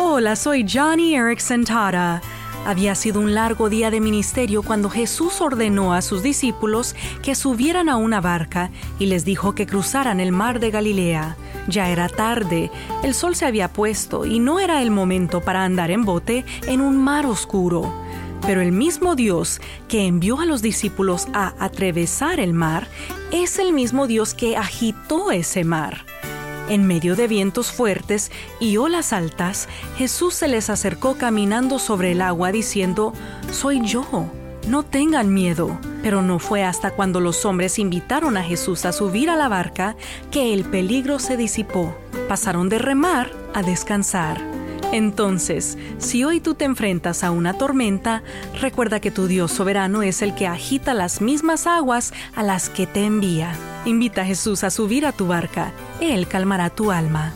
Hola, soy Johnny Erickson Tara. Había sido un largo día de ministerio cuando Jesús ordenó a sus discípulos que subieran a una barca y les dijo que cruzaran el mar de Galilea. Ya era tarde, el sol se había puesto y no era el momento para andar en bote en un mar oscuro. Pero el mismo Dios que envió a los discípulos a atravesar el mar es el mismo Dios que agitó ese mar. En medio de vientos fuertes y olas altas, Jesús se les acercó caminando sobre el agua diciendo, Soy yo, no tengan miedo. Pero no fue hasta cuando los hombres invitaron a Jesús a subir a la barca que el peligro se disipó. Pasaron de remar a descansar. Entonces, si hoy tú te enfrentas a una tormenta, recuerda que tu Dios soberano es el que agita las mismas aguas a las que te envía. Invita a Jesús a subir a tu barca, Él calmará tu alma.